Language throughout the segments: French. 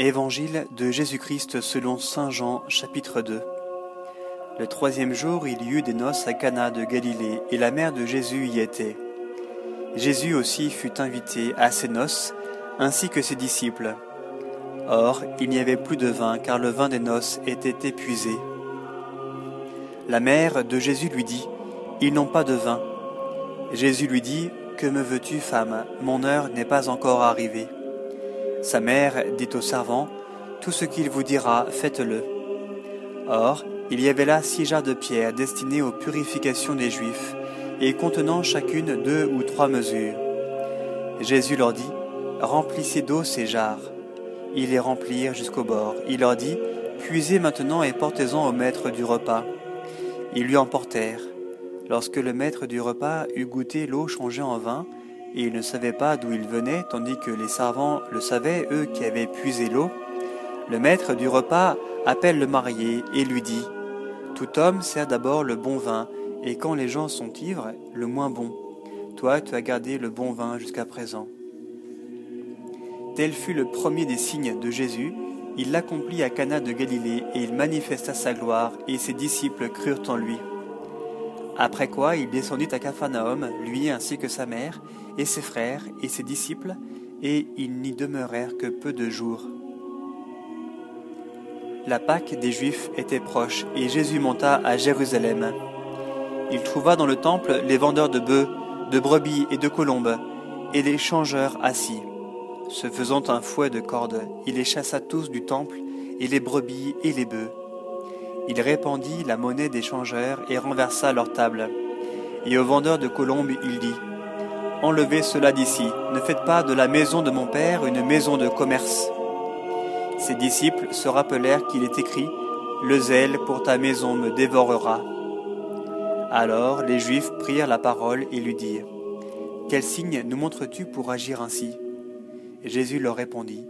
Évangile de Jésus-Christ selon Saint Jean chapitre 2 Le troisième jour il y eut des noces à Cana de Galilée, et la mère de Jésus y était. Jésus aussi fut invité à ces noces, ainsi que ses disciples. Or, il n'y avait plus de vin, car le vin des noces était épuisé. La mère de Jésus lui dit, Ils n'ont pas de vin. Jésus lui dit, Que me veux-tu, femme? Mon heure n'est pas encore arrivée. Sa mère dit au servant, Tout ce qu'il vous dira, faites-le. Or, il y avait là six jarres de pierre destinées aux purifications des Juifs, et contenant chacune deux ou trois mesures. Jésus leur dit, Remplissez d'eau ces jarres. Ils les remplirent jusqu'au bord. Il leur dit, Puisez maintenant et portez-en au maître du repas. Ils lui emportèrent. Lorsque le maître du repas eut goûté l'eau changée en vin, et il ne savait pas d'où il venait, tandis que les servants le savaient, eux qui avaient puisé l'eau. Le maître du repas appelle le marié et lui dit Tout homme sert d'abord le bon vin, et quand les gens sont ivres, le moins bon. Toi, tu as gardé le bon vin jusqu'à présent. Tel fut le premier des signes de Jésus. Il l'accomplit à Cana de Galilée et il manifesta sa gloire, et ses disciples crurent en lui. Après quoi, il descendit à Capharnaüm, lui ainsi que sa mère, et ses frères, et ses disciples, et ils n'y demeurèrent que peu de jours. La Pâque des Juifs était proche, et Jésus monta à Jérusalem. Il trouva dans le temple les vendeurs de bœufs, de brebis et de colombes, et les changeurs assis. Se faisant un fouet de cordes, il les chassa tous du temple, et les brebis et les bœufs il répandit la monnaie des changeurs et renversa leur table. Et aux vendeurs de colombes il dit Enlevez cela d'ici, ne faites pas de la maison de mon père une maison de commerce. Ses disciples se rappelèrent qu'il est écrit Le zèle pour ta maison me dévorera. Alors les Juifs prirent la parole et lui dirent Quel signe nous montres-tu pour agir ainsi? Jésus leur répondit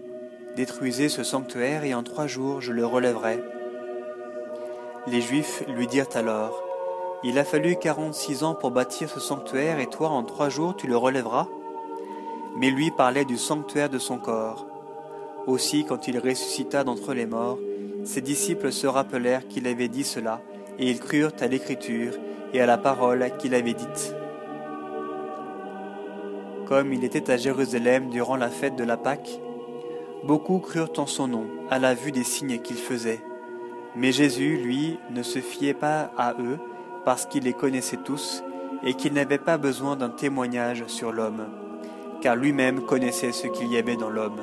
Détruisez ce sanctuaire et en trois jours je le relèverai. Les Juifs lui dirent alors, Il a fallu quarante-six ans pour bâtir ce sanctuaire, et toi en trois jours tu le relèveras? Mais lui parlait du sanctuaire de son corps. Aussi, quand il ressuscita d'entre les morts, ses disciples se rappelèrent qu'il avait dit cela, et ils crurent à l'écriture et à la parole qu'il avait dite. Comme il était à Jérusalem durant la fête de la Pâque, beaucoup crurent en son nom à la vue des signes qu'il faisait. Mais Jésus, lui, ne se fiait pas à eux parce qu'il les connaissait tous et qu'il n'avait pas besoin d'un témoignage sur l'homme, car lui-même connaissait ce qu'il y avait dans l'homme.